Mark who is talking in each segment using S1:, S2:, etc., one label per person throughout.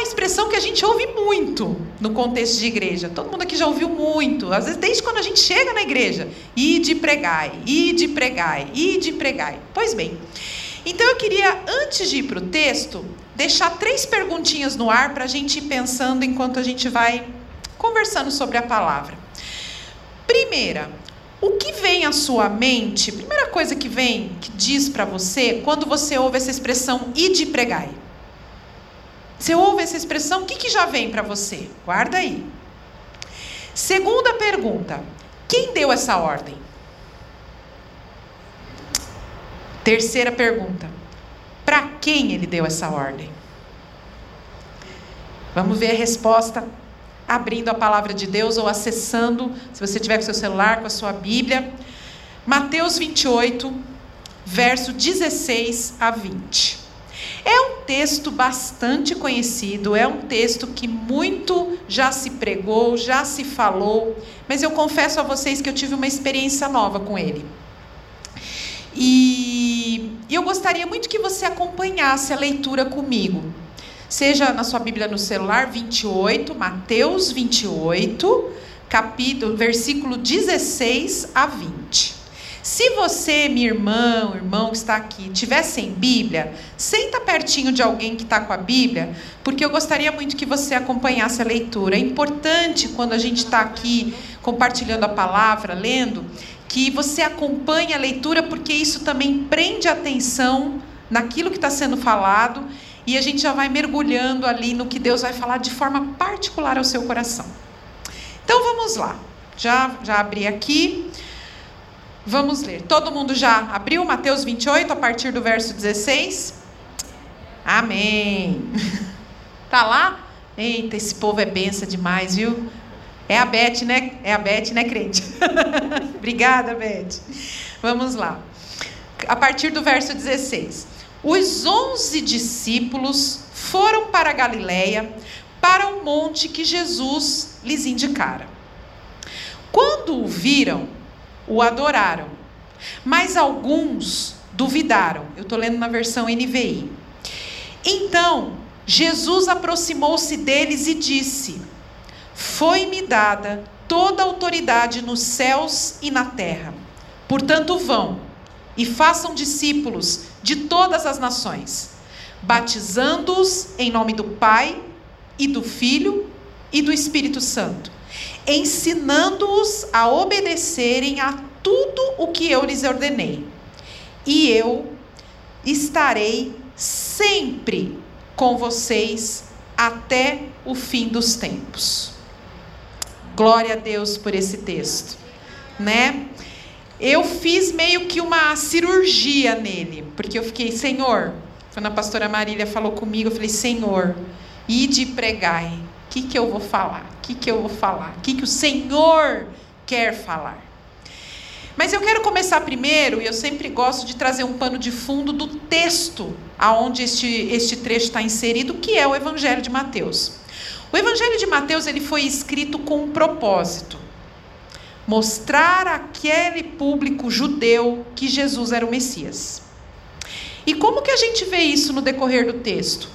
S1: uma expressão que a gente ouve muito no contexto de igreja. Todo mundo aqui já ouviu muito, às vezes desde quando a gente chega na igreja. Ide pregai, ide pregai, ide pregai. Pois bem, então eu queria, antes de ir para o texto, deixar três perguntinhas no ar para a gente ir pensando enquanto a gente vai conversando sobre a palavra. Primeira, o que vem à sua mente? Primeira coisa que vem, que diz para você, quando você ouve essa expressão ide pregai. Você ouve essa expressão, o que, que já vem para você? Guarda aí. Segunda pergunta: quem deu essa ordem? Terceira pergunta: para quem ele deu essa ordem? Vamos ver a resposta abrindo a palavra de Deus ou acessando, se você tiver com seu celular, com a sua Bíblia. Mateus 28, verso 16 a 20. É um texto bastante conhecido, é um texto que muito já se pregou, já se falou, mas eu confesso a vocês que eu tive uma experiência nova com ele. E eu gostaria muito que você acompanhasse a leitura comigo. Seja na sua Bíblia no celular, 28, Mateus 28, capítulo, versículo 16 a 20. Se você, minha irmã, irmão que está aqui, tiver sem Bíblia, senta pertinho de alguém que está com a Bíblia, porque eu gostaria muito que você acompanhasse a leitura. É importante quando a gente está aqui compartilhando a palavra, lendo, que você acompanhe a leitura, porque isso também prende atenção naquilo que está sendo falado e a gente já vai mergulhando ali no que Deus vai falar de forma particular ao seu coração. Então vamos lá. Já, já abri aqui. Vamos ler. Todo mundo já abriu Mateus 28 a partir do verso 16? Amém. Tá lá? Eita, esse povo é benção demais, viu? É a Beth, né? É a Beth, né, crente? Obrigada, Beth. Vamos lá. A partir do verso 16. Os onze discípulos foram para Galiléia, para o monte que Jesus lhes indicara. Quando o viram, o adoraram, mas alguns duvidaram. Eu estou lendo na versão NVI. Então, Jesus aproximou-se deles e disse: Foi-me dada toda a autoridade nos céus e na terra. Portanto, vão e façam discípulos de todas as nações, batizando-os em nome do Pai e do Filho e do Espírito Santo, ensinando-os a obedecerem a tudo o que eu lhes ordenei. E eu estarei sempre com vocês até o fim dos tempos. Glória a Deus por esse texto, né? Eu fiz meio que uma cirurgia nele, porque eu fiquei, Senhor, quando a pastora Marília falou comigo, eu falei, Senhor, ide pregai. O que, que eu vou falar? O que, que eu vou falar? O que, que o Senhor quer falar? Mas eu quero começar primeiro, e eu sempre gosto de trazer um pano de fundo do texto aonde este, este trecho está inserido, que é o Evangelho de Mateus. O Evangelho de Mateus ele foi escrito com um propósito mostrar àquele público judeu que Jesus era o Messias. E como que a gente vê isso no decorrer do texto?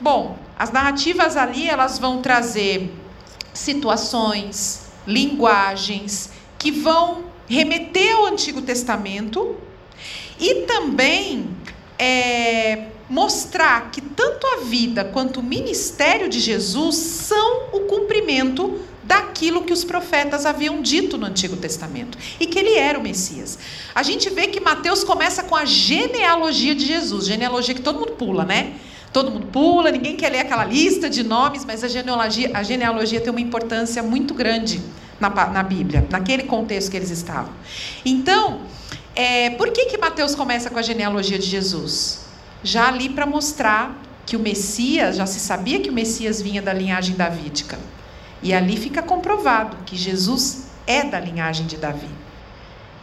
S1: Bom, as narrativas ali elas vão trazer situações, linguagens que vão remeter ao Antigo Testamento e também é, mostrar que tanto a vida quanto o ministério de Jesus são o cumprimento daquilo que os profetas haviam dito no Antigo Testamento e que ele era o Messias. A gente vê que Mateus começa com a genealogia de Jesus, genealogia que todo mundo pula, né? Todo mundo pula, ninguém quer ler aquela lista de nomes, mas a genealogia, a genealogia tem uma importância muito grande na, na Bíblia, naquele contexto que eles estavam. Então, é, por que, que Mateus começa com a genealogia de Jesus? Já ali para mostrar que o Messias, já se sabia que o Messias vinha da linhagem davídica. E ali fica comprovado que Jesus é da linhagem de Davi.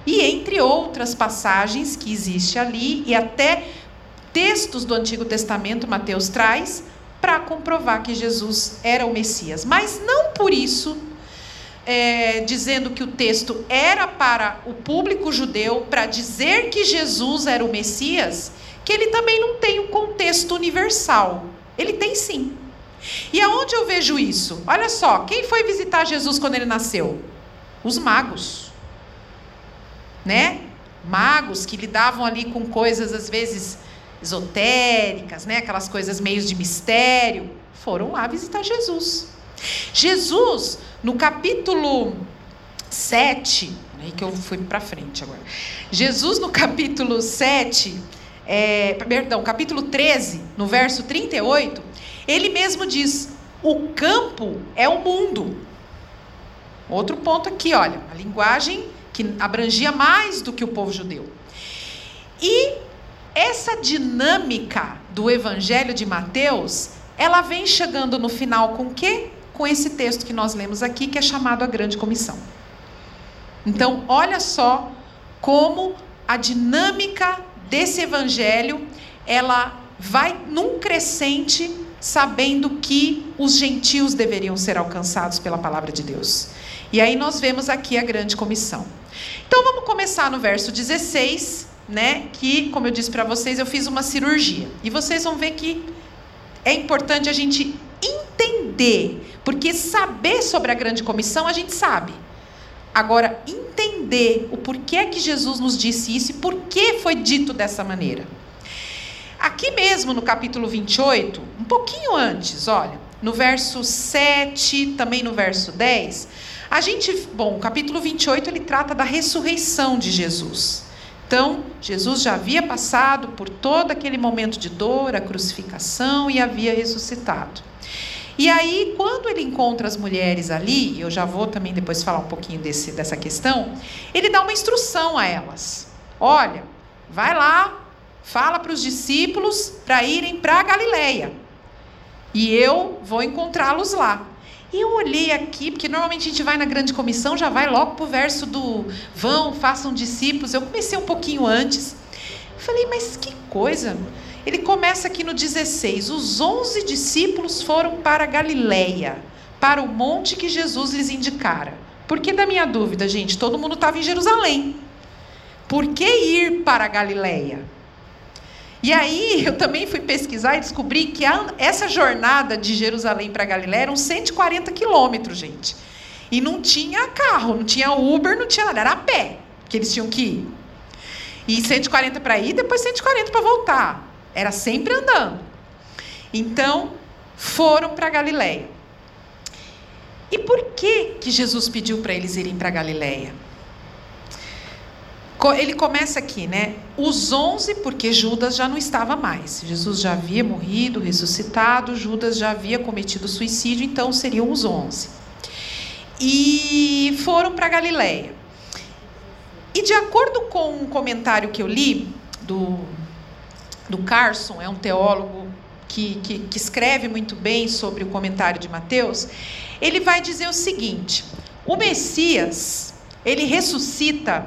S1: E entre outras passagens que existe ali, e até textos do Antigo Testamento, Mateus traz, para comprovar que Jesus era o Messias. Mas não por isso, é, dizendo que o texto era para o público judeu, para dizer que Jesus era o Messias, que ele também não tem um contexto universal. Ele tem sim. E aonde eu vejo isso? Olha só, quem foi visitar Jesus quando ele nasceu? Os magos. Né? Magos que lidavam ali com coisas às vezes esotéricas, né? Aquelas coisas meio de mistério, foram lá visitar Jesus. Jesus, no capítulo 7, aí que eu fui para frente agora. Jesus, no capítulo 7, é, perdão, capítulo 13, no verso 38, ele mesmo diz: o campo é o mundo. Outro ponto aqui, olha, a linguagem que abrangia mais do que o povo judeu. E essa dinâmica do evangelho de Mateus, ela vem chegando no final com quê? Com esse texto que nós lemos aqui, que é chamado a grande comissão. Então, olha só como a dinâmica desse evangelho, ela vai num crescente sabendo que os gentios deveriam ser alcançados pela palavra de Deus. E aí nós vemos aqui a grande comissão. Então vamos começar no verso 16, né, que como eu disse para vocês, eu fiz uma cirurgia. E vocês vão ver que é importante a gente entender, porque saber sobre a grande comissão a gente sabe. Agora, entender o porquê que Jesus nos disse isso e por que foi dito dessa maneira. Aqui mesmo no capítulo 28, um pouquinho antes, olha, no verso 7, também no verso 10, a gente, bom, o capítulo 28 ele trata da ressurreição de Jesus. Então, Jesus já havia passado por todo aquele momento de dor, a crucificação e havia ressuscitado. E aí, quando ele encontra as mulheres ali, eu já vou também depois falar um pouquinho desse, dessa questão, ele dá uma instrução a elas. Olha, vai lá, fala para os discípulos para irem para Galileia. E eu vou encontrá-los lá. E eu olhei aqui, porque normalmente a gente vai na grande comissão, já vai logo para o verso do vão, façam discípulos. Eu comecei um pouquinho antes. Falei, mas que coisa. Ele começa aqui no 16: Os onze discípulos foram para Galiléia, para o monte que Jesus lhes indicara. Por que da minha dúvida, gente? Todo mundo estava em Jerusalém. Por que ir para Galiléia? E aí eu também fui pesquisar e descobri que a, essa jornada de Jerusalém para Galiléia eram 140 quilômetros, gente. E não tinha carro, não tinha Uber, não tinha nada, era a pé que eles tinham que ir. E 140 para ir, depois 140 para voltar. Era sempre andando. Então, foram para Galiléia. E por que que Jesus pediu para eles irem para Galiléia? Ele começa aqui, né? Os onze, porque Judas já não estava mais. Jesus já havia morrido, ressuscitado, Judas já havia cometido suicídio, então seriam os onze. E foram para Galiléia. E de acordo com um comentário que eu li do do Carson, é um teólogo que, que, que escreve muito bem sobre o comentário de Mateus, ele vai dizer o seguinte: o Messias, ele ressuscita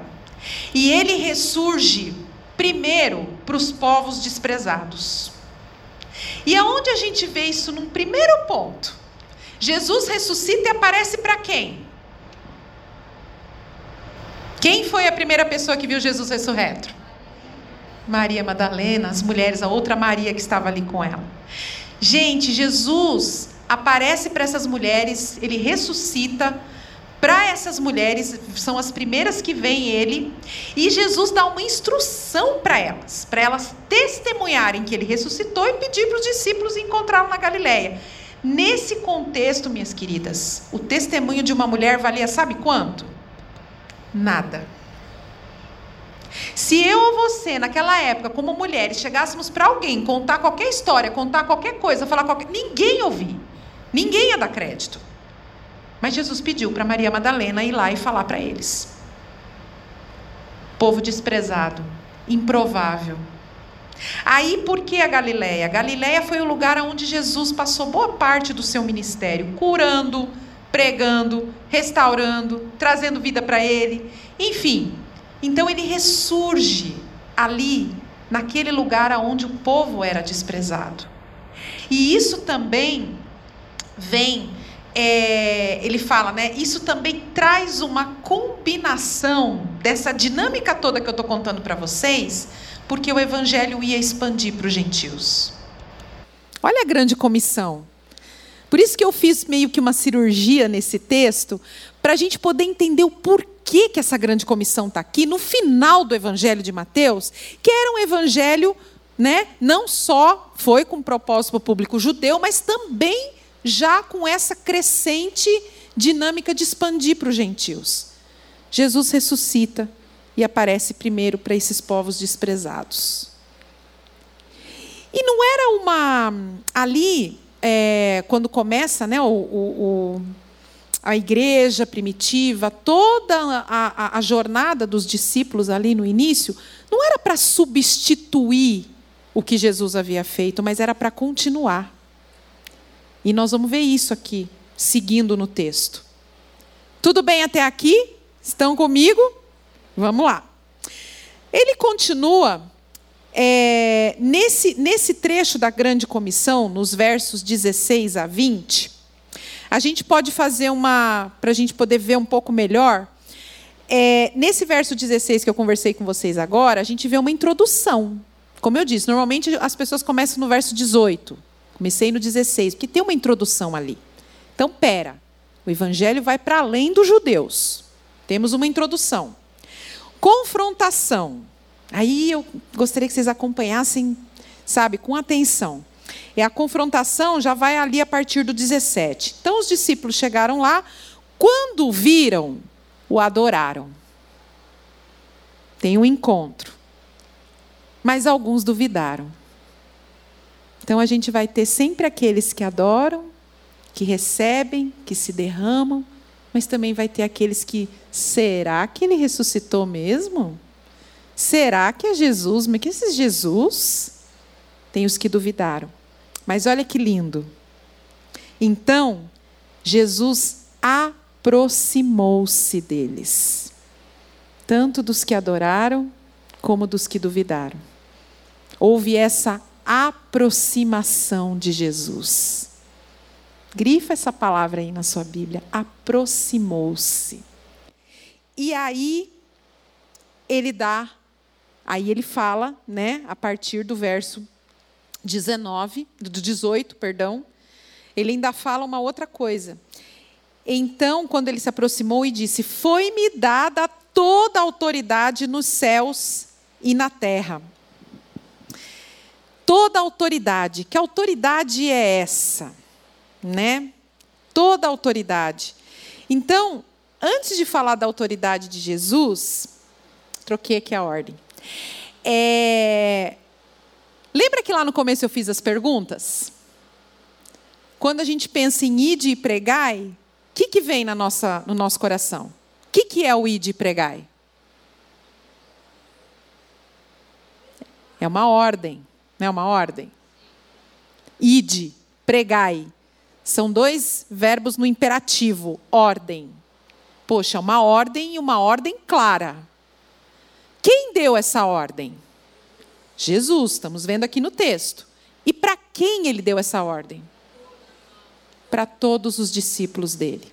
S1: e ele ressurge primeiro para os povos desprezados. E aonde a gente vê isso num primeiro ponto? Jesus ressuscita e aparece para quem? Quem foi a primeira pessoa que viu Jesus ressurreto? Maria Madalena, as mulheres, a outra Maria que estava ali com ela. Gente, Jesus aparece para essas mulheres, ele ressuscita para essas mulheres, são as primeiras que veem ele, e Jesus dá uma instrução para elas, para elas testemunharem que ele ressuscitou e pedir para os discípulos encontrá-lo na Galileia. Nesse contexto, minhas queridas, o testemunho de uma mulher valia sabe quanto? Nada. Se eu ou você, naquela época, como mulheres, chegássemos para alguém contar qualquer história, contar qualquer coisa, falar qualquer. Ninguém ouvir. Ninguém ia dar crédito. Mas Jesus pediu para Maria Madalena ir lá e falar para eles. Povo desprezado, improvável. Aí por que a Galileia? A Galileia foi o lugar onde Jesus passou boa parte do seu ministério, curando, pregando, restaurando, trazendo vida para ele. Enfim, então ele ressurge ali, naquele lugar onde o povo era desprezado. E isso também vem, é, ele fala, né? Isso também traz uma combinação dessa dinâmica toda que eu estou contando para vocês, porque o evangelho ia expandir para os gentios. Olha a grande comissão. Por isso que eu fiz meio que uma cirurgia nesse texto, para a gente poder entender o porquê que essa grande comissão está aqui, no final do Evangelho de Mateus, que era um evangelho, né, não só foi com propósito para o público judeu, mas também já com essa crescente dinâmica de expandir para os gentios. Jesus ressuscita e aparece primeiro para esses povos desprezados. E não era uma. Ali, é, quando começa né, o, o, a igreja primitiva, toda a, a, a jornada dos discípulos ali no início, não era para substituir o que Jesus havia feito, mas era para continuar. E nós vamos ver isso aqui, seguindo no texto. Tudo bem até aqui? Estão comigo? Vamos lá. Ele continua é, nesse, nesse trecho da grande comissão, nos versos 16 a 20, a gente pode fazer uma. Para a gente poder ver um pouco melhor. É, nesse verso 16 que eu conversei com vocês agora, a gente vê uma introdução. Como eu disse, normalmente as pessoas começam no verso 18. Comecei no 16, porque tem uma introdução ali. Então, pera. O evangelho vai para além dos judeus. Temos uma introdução. Confrontação. Aí eu gostaria que vocês acompanhassem, sabe, com atenção. E a confrontação já vai ali a partir do 17. Então os discípulos chegaram lá, quando viram, o adoraram. Tem um encontro. Mas alguns duvidaram. Então a gente vai ter sempre aqueles que adoram, que recebem, que se derramam, mas também vai ter aqueles que será que ele ressuscitou mesmo? Será que é Jesus? Mas que é esse Jesus? Tem os que duvidaram. Mas olha que lindo. Então, Jesus aproximou-se deles, tanto dos que adoraram como dos que duvidaram. Houve essa aproximação de Jesus. Grifa essa palavra aí na sua Bíblia. Aproximou-se. E aí, ele dá Aí ele fala, né, a partir do verso 19, do 18, perdão, ele ainda fala uma outra coisa. Então, quando ele se aproximou e disse: Foi-me dada toda a autoridade nos céus e na terra. Toda autoridade. Que autoridade é essa? Né? Toda autoridade. Então, antes de falar da autoridade de Jesus, troquei aqui a ordem. É... Lembra que lá no começo eu fiz as perguntas? Quando a gente pensa em id e pregai, o que, que vem na nossa, no nosso coração? O que, que é o id e pregai? É uma ordem, não é uma ordem? Ide, pregai. São dois verbos no imperativo, ordem. Poxa, uma ordem e uma ordem clara. Quem deu essa ordem? Jesus, estamos vendo aqui no texto. E para quem ele deu essa ordem? Para todos os discípulos dele.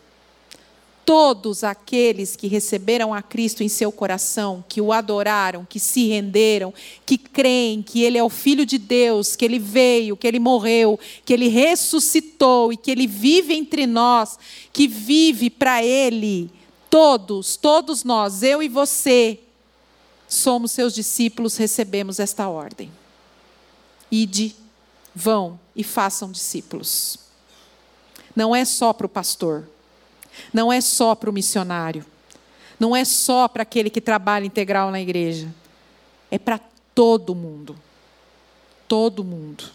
S1: Todos aqueles que receberam a Cristo em seu coração, que o adoraram, que se renderam, que creem que Ele é o Filho de Deus, que Ele veio, que Ele morreu, que Ele ressuscitou e que Ele vive entre nós, que vive para Ele. Todos, todos nós, eu e você, somos seus discípulos, recebemos esta ordem. Ide, vão e façam discípulos. Não é só para o pastor, não é só para o missionário, não é só para aquele que trabalha integral na igreja, é para todo mundo. Todo mundo.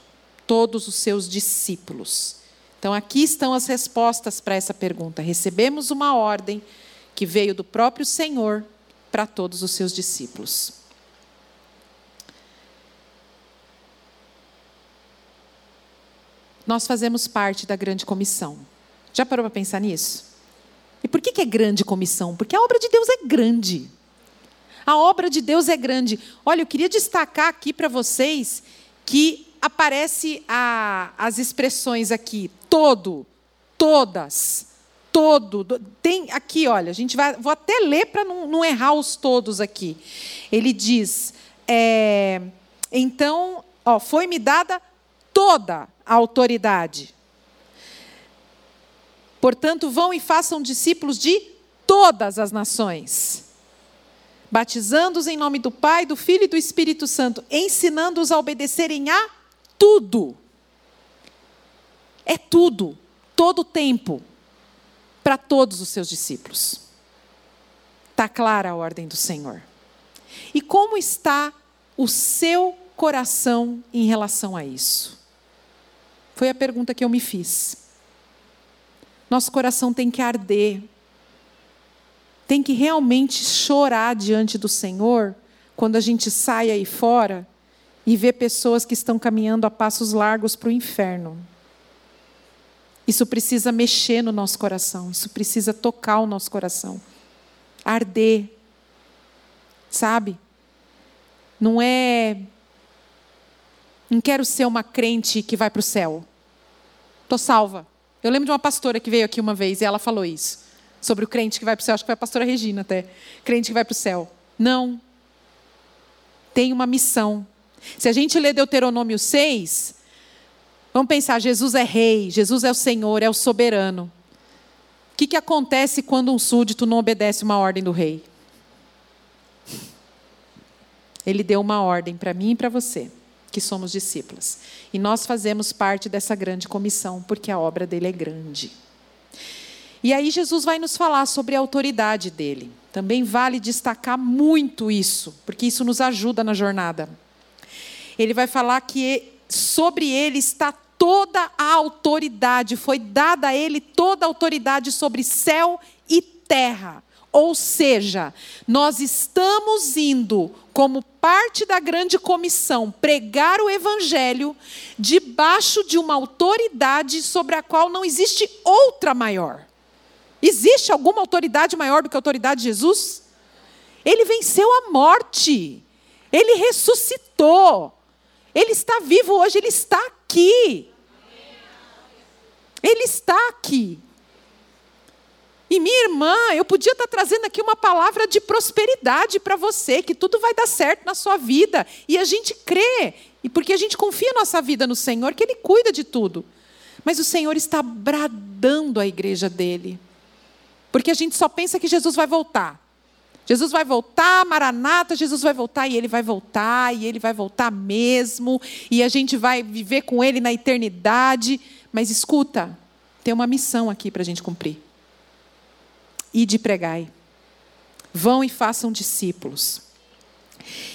S1: Todos os seus discípulos. Então, aqui estão as respostas para essa pergunta. Recebemos uma ordem que veio do próprio Senhor para todos os seus discípulos. Nós fazemos parte da grande comissão. Já parou para pensar nisso? E por que, que é grande comissão? Porque a obra de Deus é grande. A obra de Deus é grande. Olha, eu queria destacar aqui para vocês que aparece a, as expressões aqui, todo, todas, todo. Tem aqui, olha, a gente vai. Vou até ler para não, não, errar os todos aqui. Ele diz: é, então, ó, foi-me dada toda a autoridade. Portanto, vão e façam discípulos de todas as nações, batizando-os em nome do Pai, do Filho e do Espírito Santo, ensinando-os a obedecerem a tudo. É tudo, todo o tempo, para todos os seus discípulos. Está clara a ordem do Senhor. E como está o seu coração em relação a isso? Foi a pergunta que eu me fiz. Nosso coração tem que arder, tem que realmente chorar diante do Senhor quando a gente sai aí fora e vê pessoas que estão caminhando a passos largos para o inferno. Isso precisa mexer no nosso coração, isso precisa tocar o nosso coração, arder, sabe? Não é. Não quero ser uma crente que vai para o céu. Estou salva. Eu lembro de uma pastora que veio aqui uma vez e ela falou isso. Sobre o crente que vai para o céu. Acho que foi a pastora Regina até. Crente que vai para o céu. Não. Tem uma missão. Se a gente ler Deuteronômio 6, vamos pensar: Jesus é rei, Jesus é o Senhor, é o soberano. O que, que acontece quando um súdito não obedece uma ordem do rei? Ele deu uma ordem para mim e para você que somos discípulos. E nós fazemos parte dessa grande comissão, porque a obra dele é grande. E aí Jesus vai nos falar sobre a autoridade dele. Também vale destacar muito isso, porque isso nos ajuda na jornada. Ele vai falar que sobre ele está toda a autoridade, foi dada a ele toda a autoridade sobre céu e terra. Ou seja, nós estamos indo, como parte da grande comissão, pregar o evangelho debaixo de uma autoridade sobre a qual não existe outra maior. Existe alguma autoridade maior do que a autoridade de Jesus? Ele venceu a morte. Ele ressuscitou. Ele está vivo hoje, ele está aqui. Ele está aqui. E minha irmã, eu podia estar trazendo aqui uma palavra de prosperidade para você, que tudo vai dar certo na sua vida. E a gente crê, e porque a gente confia nossa vida no Senhor, que Ele cuida de tudo. Mas o Senhor está bradando a igreja dele. Porque a gente só pensa que Jesus vai voltar. Jesus vai voltar, Maranata, Jesus vai voltar e ele vai voltar, e ele vai voltar mesmo, e a gente vai viver com ele na eternidade. Mas escuta, tem uma missão aqui para a gente cumprir e de pregai. Vão e façam discípulos.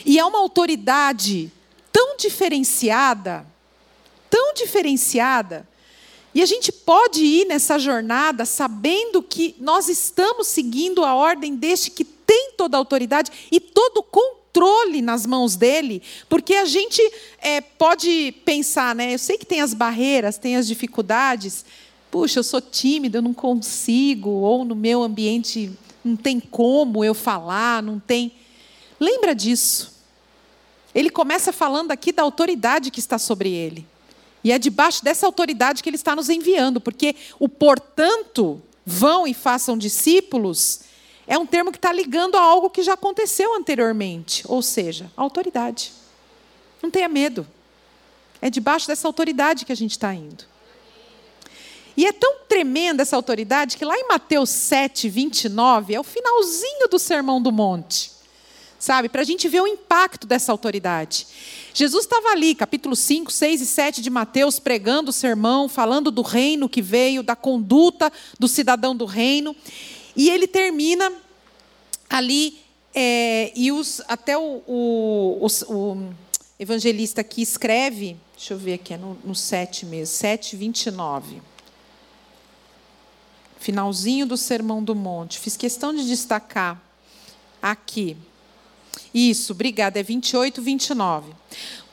S1: E é uma autoridade tão diferenciada, tão diferenciada, e a gente pode ir nessa jornada sabendo que nós estamos seguindo a ordem deste que tem toda a autoridade e todo o controle nas mãos dele, porque a gente é, pode pensar, né? Eu sei que tem as barreiras, tem as dificuldades, puxa, eu sou tímida, eu não consigo, ou no meu ambiente não tem como eu falar, não tem. Lembra disso. Ele começa falando aqui da autoridade que está sobre ele. E é debaixo dessa autoridade que ele está nos enviando, porque o portanto, vão e façam discípulos, é um termo que está ligando a algo que já aconteceu anteriormente, ou seja, autoridade. Não tenha medo. É debaixo dessa autoridade que a gente está indo. E é tão tremenda essa autoridade que lá em Mateus 7, 29, é o finalzinho do Sermão do Monte. Sabe? Para a gente ver o impacto dessa autoridade. Jesus estava ali, capítulo 5, 6 e 7 de Mateus, pregando o sermão, falando do reino que veio, da conduta do cidadão do reino. E ele termina ali, é, e os, até o, o, o, o evangelista que escreve, deixa eu ver aqui, é no, no 7 mesmo, 7, 29 finalzinho do Sermão do Monte. Fiz questão de destacar aqui. Isso, obrigada, é 28, 29.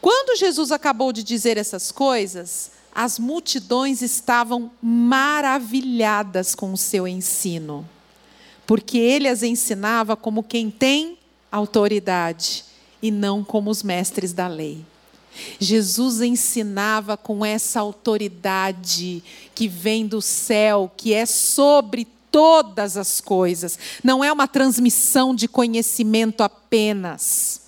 S1: Quando Jesus acabou de dizer essas coisas, as multidões estavam maravilhadas com o seu ensino, porque ele as ensinava como quem tem autoridade e não como os mestres da lei. Jesus ensinava com essa autoridade que vem do céu, que é sobre todas as coisas. Não é uma transmissão de conhecimento apenas.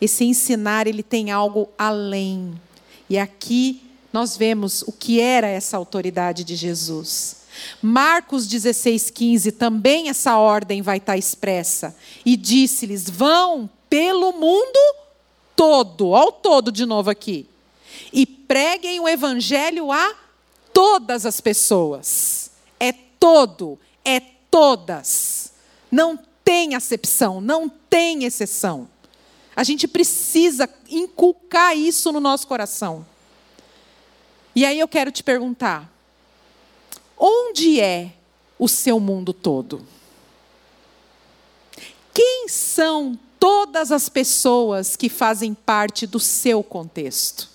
S1: Esse ensinar, ele tem algo além. E aqui nós vemos o que era essa autoridade de Jesus. Marcos 16, 15, também essa ordem vai estar expressa. E disse-lhes: vão pelo mundo todo, ao todo de novo aqui, e preguem o evangelho a todas as pessoas. É todo, é todas. Não tem acepção, não tem exceção. A gente precisa inculcar isso no nosso coração. E aí eu quero te perguntar: onde é o seu mundo todo? Quem são todas as pessoas que fazem parte do seu contexto?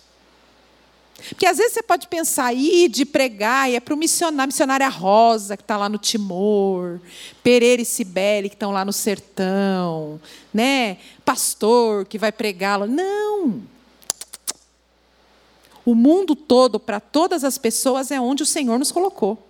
S1: Porque às vezes você pode pensar, aí de pregar, e é para o missionário, missionária Rosa, que está lá no Timor, Pereira e Cibele, que estão lá no sertão, né? pastor que vai pregá-lo. Não! O mundo todo, para todas as pessoas, é onde o Senhor nos colocou.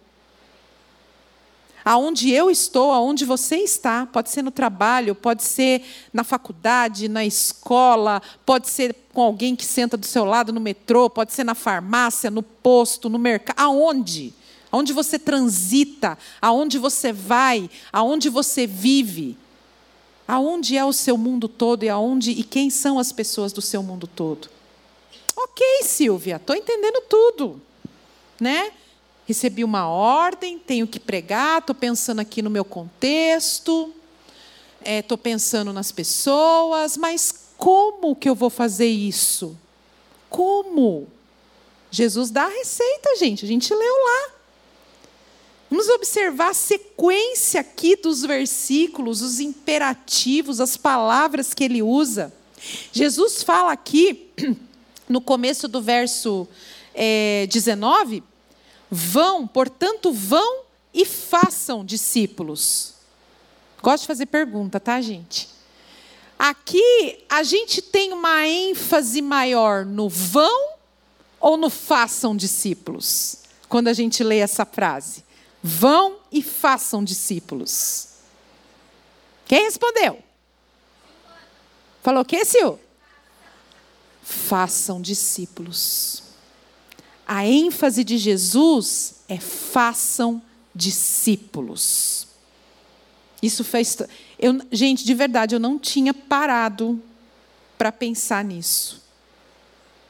S1: Aonde eu estou, aonde você está, pode ser no trabalho, pode ser na faculdade, na escola, pode ser com alguém que senta do seu lado no metrô, pode ser na farmácia, no posto, no mercado, aonde? Aonde você transita, aonde você vai, aonde você vive. Aonde é o seu mundo todo e aonde e quem são as pessoas do seu mundo todo? OK, Silvia, estou entendendo tudo. Né? Recebi uma ordem, tenho que pregar, estou pensando aqui no meu contexto, estou é, pensando nas pessoas, mas como que eu vou fazer isso? Como? Jesus dá a receita, gente, a gente leu lá. Vamos observar a sequência aqui dos versículos, os imperativos, as palavras que ele usa. Jesus fala aqui, no começo do verso é, 19, Vão, portanto, vão e façam discípulos. Gosto de fazer pergunta, tá, gente? Aqui a gente tem uma ênfase maior no vão ou no façam discípulos? Quando a gente lê essa frase. Vão e façam discípulos. Quem respondeu? Falou o que, Sil? Façam discípulos. A ênfase de Jesus é façam discípulos. Isso fez. Eu, gente, de verdade, eu não tinha parado para pensar nisso.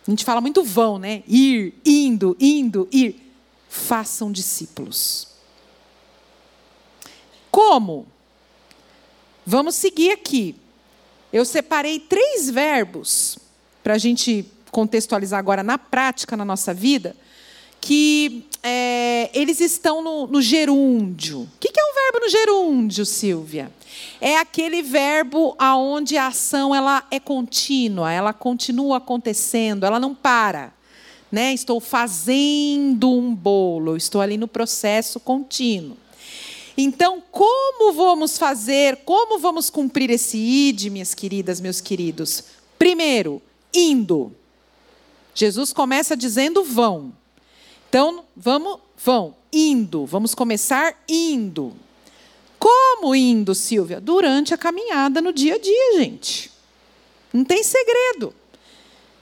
S1: A gente fala muito vão, né? Ir, indo, indo, ir. Façam discípulos. Como? Vamos seguir aqui. Eu separei três verbos para a gente contextualizar agora na prática, na nossa vida, que é, eles estão no, no gerúndio. O que, é um verbo no gerúndio, Silvia? É aquele verbo aonde a ação ela é contínua, ela continua acontecendo, ela não para. Né? Estou fazendo um bolo, estou ali no processo contínuo. Então, como vamos fazer, como vamos cumprir esse id, minhas queridas, meus queridos? Primeiro, indo. Jesus começa dizendo vão. Então, vamos, vão, indo. Vamos começar indo. Como indo, Silvia? Durante a caminhada no dia a dia, gente. Não tem segredo.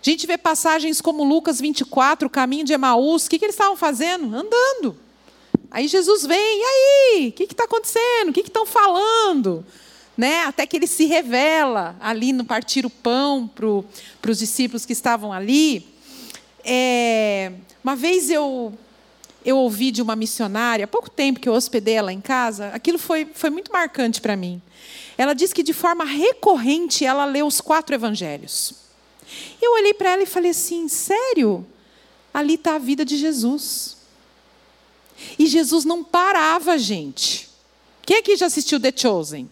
S1: A gente vê passagens como Lucas 24, o caminho de Emaús. O que, que eles estavam fazendo? Andando. Aí Jesus vem, e aí? O que está acontecendo? O que estão falando? Né? Até que ele se revela ali no partir o pão para os discípulos que estavam ali. É, uma vez eu eu ouvi de uma missionária, há pouco tempo que eu hospedei ela em casa, aquilo foi, foi muito marcante para mim. Ela disse que de forma recorrente ela lê os quatro evangelhos. Eu olhei para ela e falei assim: sério? Ali está a vida de Jesus. E Jesus não parava, gente. Quem aqui já assistiu The Chosen?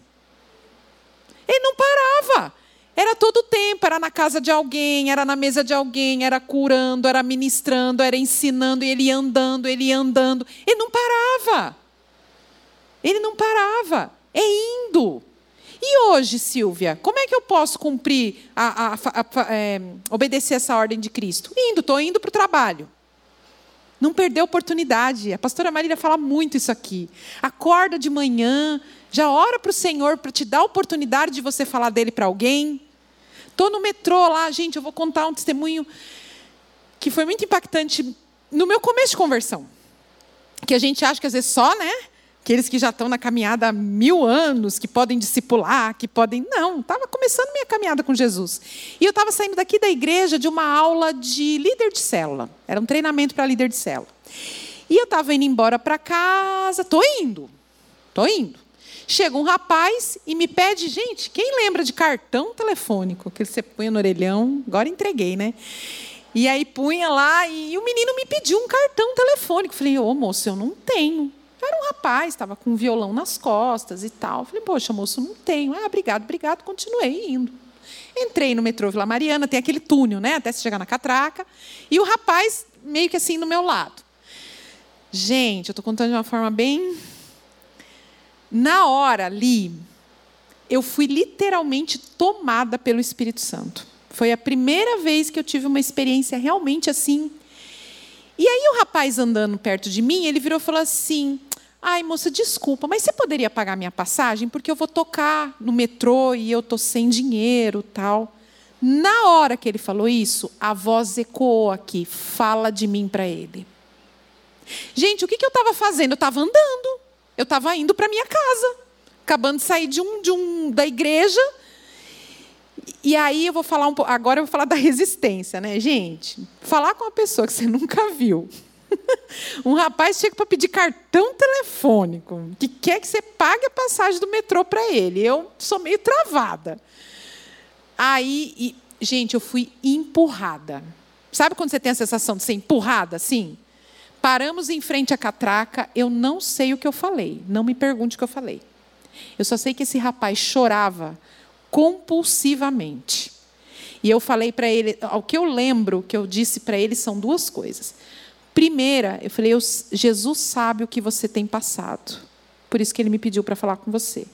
S1: Ele não parava. Era todo o tempo, era na casa de alguém, era na mesa de alguém, era curando, era ministrando, era ensinando, e ele ia andando, ele ia andando. Ele não parava. Ele não parava. É indo. E hoje, Silvia, como é que eu posso cumprir, a, a, a, é, obedecer essa ordem de Cristo? Indo, estou indo para o trabalho. Não perder a oportunidade. A pastora Marília fala muito isso aqui. Acorda de manhã, já ora para o Senhor para te dar a oportunidade de você falar dele para alguém. Estou no metrô lá, gente, eu vou contar um testemunho que foi muito impactante no meu começo de conversão. que a gente acha que às vezes só, né? Aqueles que já estão na caminhada há mil anos, que podem discipular, que podem. Não, estava começando minha caminhada com Jesus. E eu estava saindo daqui da igreja de uma aula de líder de célula. Era um treinamento para líder de célula. E eu estava indo embora para casa, estou indo, estou indo. Chega um rapaz e me pede, gente, quem lembra de cartão telefônico? Que você põe no orelhão, agora entreguei, né? E aí punha lá e o menino me pediu um cartão telefônico. Falei, ô moço, eu não tenho. Era um rapaz, estava com um violão nas costas e tal. Falei, poxa, moço, não tenho. Ah, obrigado, obrigado. Continuei indo. Entrei no metrô Vila Mariana, tem aquele túnel, né? Até se chegar na catraca. E o rapaz meio que assim do meu lado. Gente, eu estou contando de uma forma bem. Na hora ali, eu fui literalmente tomada pelo Espírito Santo. Foi a primeira vez que eu tive uma experiência realmente assim. E aí o rapaz andando perto de mim, ele virou e falou assim: Ai, moça, desculpa, mas você poderia pagar minha passagem? Porque eu vou tocar no metrô e eu tô sem dinheiro tal. Na hora que ele falou isso, a voz ecoou aqui: fala de mim para ele. Gente, o que, eu estava fazendo? Eu estava andando. Eu estava indo para minha casa, acabando de sair de um, de um da igreja. E aí eu vou falar um pouco. Agora eu vou falar da resistência, né, gente? Falar com uma pessoa que você nunca viu. um rapaz chega para pedir cartão telefônico, que quer que você pague a passagem do metrô para ele. Eu sou meio travada. Aí, e, gente, eu fui empurrada. Sabe quando você tem a sensação de ser empurrada assim? Paramos em frente à catraca, eu não sei o que eu falei, não me pergunte o que eu falei. Eu só sei que esse rapaz chorava compulsivamente. E eu falei para ele, o que eu lembro que eu disse para ele são duas coisas. Primeira, eu falei, Jesus sabe o que você tem passado. Por isso que ele me pediu para falar com você.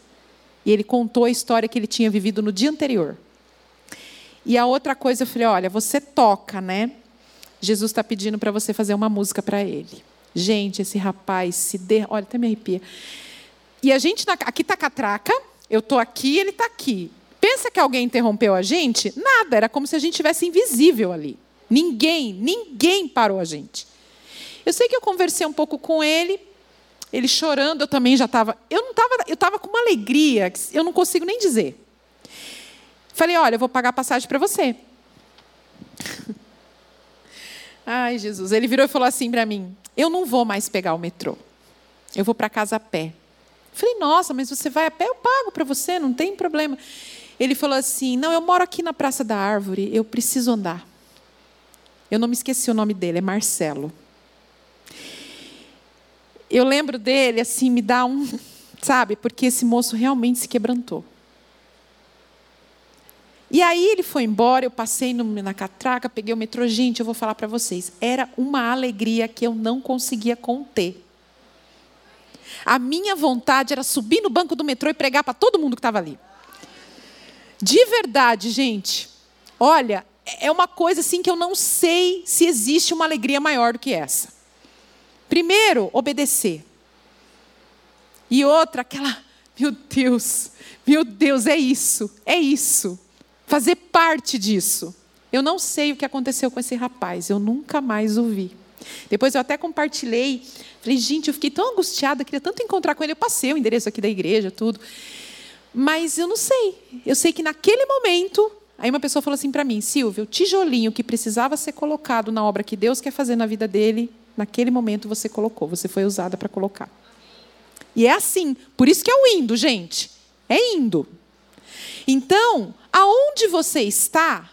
S1: E ele contou a história que ele tinha vivido no dia anterior. E a outra coisa, eu falei, olha, você toca, né? Jesus está pedindo para você fazer uma música para ele. Gente, esse rapaz se der. Olha, até me arrepia. E a gente, aqui está catraca, eu estou aqui, ele está aqui. Pensa que alguém interrompeu a gente? Nada, era como se a gente tivesse invisível ali. Ninguém, ninguém parou a gente. Eu sei que eu conversei um pouco com ele, ele chorando, eu também já estava. Eu não estava, eu estava com uma alegria, que eu não consigo nem dizer. Falei, olha, eu vou pagar a passagem para você. Ai, Jesus. Ele virou e falou assim para mim: Eu não vou mais pegar o metrô. Eu vou para casa a pé. falei: Nossa, mas você vai a pé? Eu pago para você, não tem problema. Ele falou assim: Não, eu moro aqui na Praça da Árvore, eu preciso andar. Eu não me esqueci o nome dele, é Marcelo. Eu lembro dele, assim, me dá um. Sabe, porque esse moço realmente se quebrantou. E aí ele foi embora, eu passei no, na catraca, peguei o metrô. Gente, eu vou falar para vocês, era uma alegria que eu não conseguia conter. A minha vontade era subir no banco do metrô e pregar para todo mundo que estava ali. De verdade, gente. Olha, é uma coisa assim que eu não sei se existe uma alegria maior do que essa. Primeiro, obedecer. E outra, aquela, meu Deus, meu Deus, é isso, é isso fazer parte disso. Eu não sei o que aconteceu com esse rapaz, eu nunca mais o vi. Depois eu até compartilhei, falei, gente, eu fiquei tão angustiada, queria tanto encontrar com ele. Eu passei o endereço aqui da igreja, tudo. Mas eu não sei. Eu sei que naquele momento, aí uma pessoa falou assim para mim, Silvia, o tijolinho que precisava ser colocado na obra que Deus quer fazer na vida dele, naquele momento você colocou, você foi usada para colocar. E é assim, por isso que é o indo, gente. É indo. Então, aonde você está,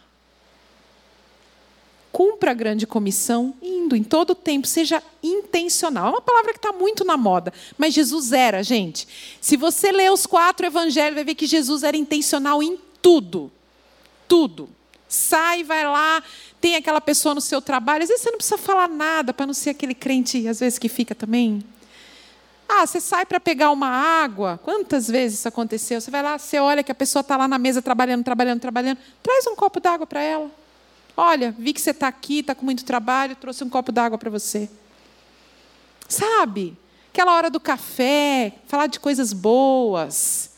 S1: cumpra a grande comissão indo em todo o tempo, seja intencional. É uma palavra que está muito na moda, mas Jesus era, gente. Se você ler os quatro evangelhos, vai ver que Jesus era intencional em tudo. Tudo. Sai, vai lá, tem aquela pessoa no seu trabalho. Às vezes você não precisa falar nada para não ser aquele crente, às vezes, que fica também ah, você sai para pegar uma água. Quantas vezes isso aconteceu? Você vai lá, você olha que a pessoa está lá na mesa trabalhando, trabalhando, trabalhando. Traz um copo d'água para ela. Olha, vi que você está aqui, está com muito trabalho, trouxe um copo d'água para você. Sabe? Aquela hora do café, falar de coisas boas.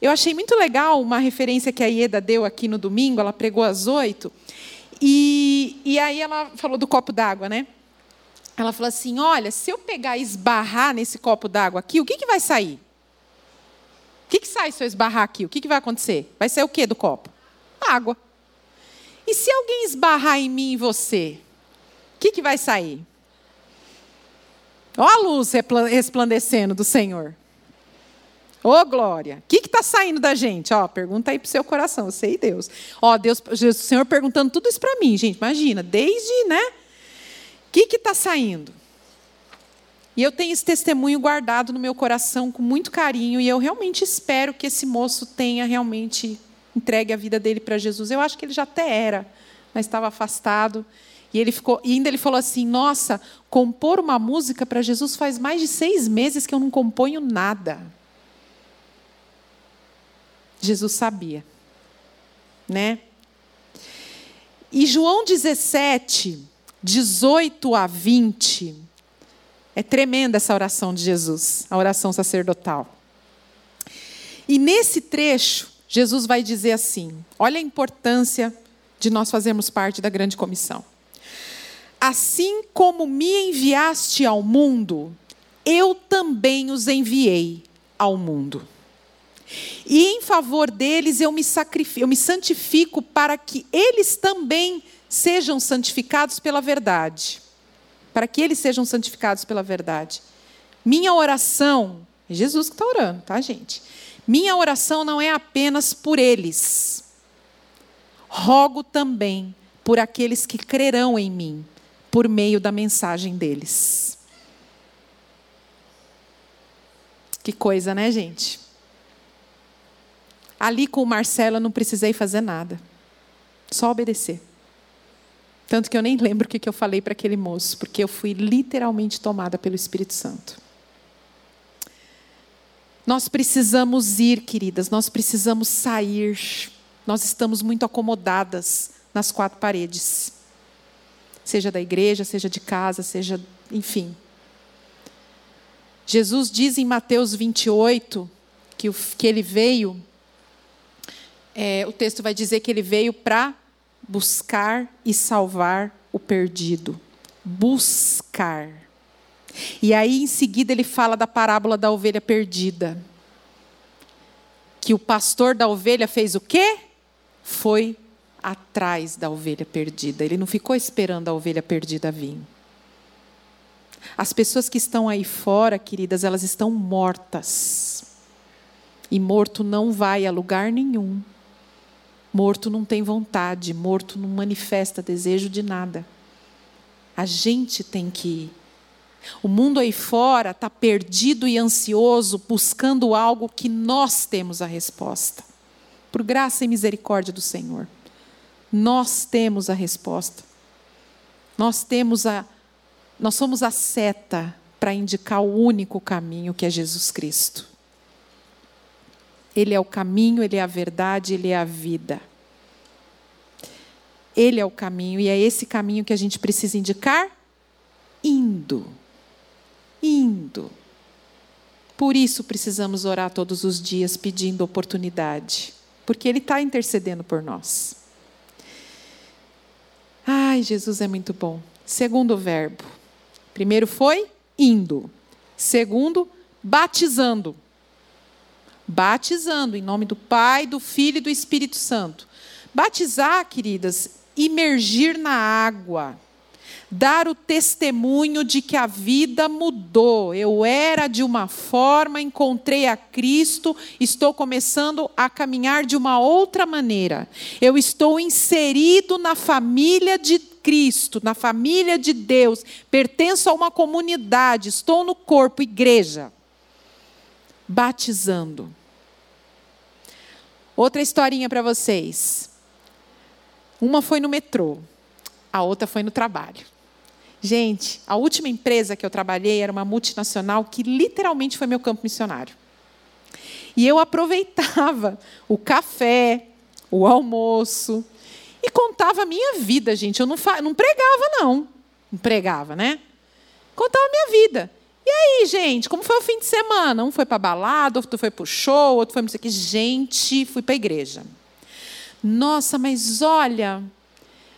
S1: Eu achei muito legal uma referência que a Ieda deu aqui no domingo, ela pregou às oito. E, e aí ela falou do copo d'água, né? Ela falou assim: Olha, se eu pegar e esbarrar nesse copo d'água aqui, o que, que vai sair? O que, que sai se eu esbarrar aqui? O que, que vai acontecer? Vai ser o que do copo? Água. E se alguém esbarrar em mim e você? O que, que vai sair? Olha a luz resplandecendo do Senhor. Ô, oh, glória. O que está saindo da gente? Ó, pergunta aí para o seu coração, eu sei Deus. Ó, Deus, o Senhor perguntando tudo isso para mim, gente. Imagina, desde, né? Que está saindo? E eu tenho esse testemunho guardado no meu coração com muito carinho, e eu realmente espero que esse moço tenha realmente entregue a vida dele para Jesus. Eu acho que ele já até era, mas estava afastado. E ele ficou, e ainda ele falou assim: Nossa, compor uma música para Jesus faz mais de seis meses que eu não componho nada. Jesus sabia, né? E João 17, 18 a 20, é tremenda essa oração de Jesus, a oração sacerdotal. E nesse trecho, Jesus vai dizer assim: olha a importância de nós fazermos parte da grande comissão. Assim como me enviaste ao mundo, eu também os enviei ao mundo. E em favor deles eu me sacrifico, eu me santifico para que eles também sejam santificados pela verdade. Para que eles sejam santificados pela verdade. Minha oração, é Jesus que está orando, tá, gente? Minha oração não é apenas por eles. Rogo também por aqueles que crerão em mim, por meio da mensagem deles. Que coisa, né, gente? Ali com o Marcelo eu não precisei fazer nada. Só obedecer. Tanto que eu nem lembro o que eu falei para aquele moço, porque eu fui literalmente tomada pelo Espírito Santo. Nós precisamos ir, queridas, nós precisamos sair. Nós estamos muito acomodadas nas quatro paredes. Seja da igreja, seja de casa, seja, enfim. Jesus diz em Mateus 28 que, o, que ele veio é, o texto vai dizer que ele veio para buscar e salvar o perdido. Buscar. E aí, em seguida, ele fala da parábola da ovelha perdida. Que o pastor da ovelha fez o quê? Foi atrás da ovelha perdida. Ele não ficou esperando a ovelha perdida vir. As pessoas que estão aí fora, queridas, elas estão mortas. E morto não vai a lugar nenhum. Morto não tem vontade, morto não manifesta desejo de nada. A gente tem que ir. O mundo aí fora está perdido e ansioso, buscando algo que nós temos a resposta. Por graça e misericórdia do Senhor. Nós temos a resposta. Nós temos a nós somos a seta para indicar o único caminho que é Jesus Cristo. Ele é o caminho, Ele é a verdade, Ele é a vida. Ele é o caminho e é esse caminho que a gente precisa indicar indo. Indo. Por isso precisamos orar todos os dias pedindo oportunidade, porque Ele está intercedendo por nós. Ai, Jesus é muito bom. Segundo verbo. Primeiro foi indo. Segundo, batizando batizando em nome do Pai, do Filho e do Espírito Santo. Batizar, queridas, imergir na água, dar o testemunho de que a vida mudou. Eu era de uma forma, encontrei a Cristo, estou começando a caminhar de uma outra maneira. Eu estou inserido na família de Cristo, na família de Deus, pertenço a uma comunidade, estou no corpo, igreja batizando. Outra historinha para vocês. Uma foi no metrô, a outra foi no trabalho. Gente, a última empresa que eu trabalhei era uma multinacional que literalmente foi meu campo missionário. E eu aproveitava o café, o almoço e contava a minha vida, gente. Eu não, não pregava, não. Não pregava, né? Contava a minha vida. Aí, gente, como foi o fim de semana? Um foi para balada, outro foi para o show, outro foi para isso aqui. Gente, fui para a igreja. Nossa, mas olha,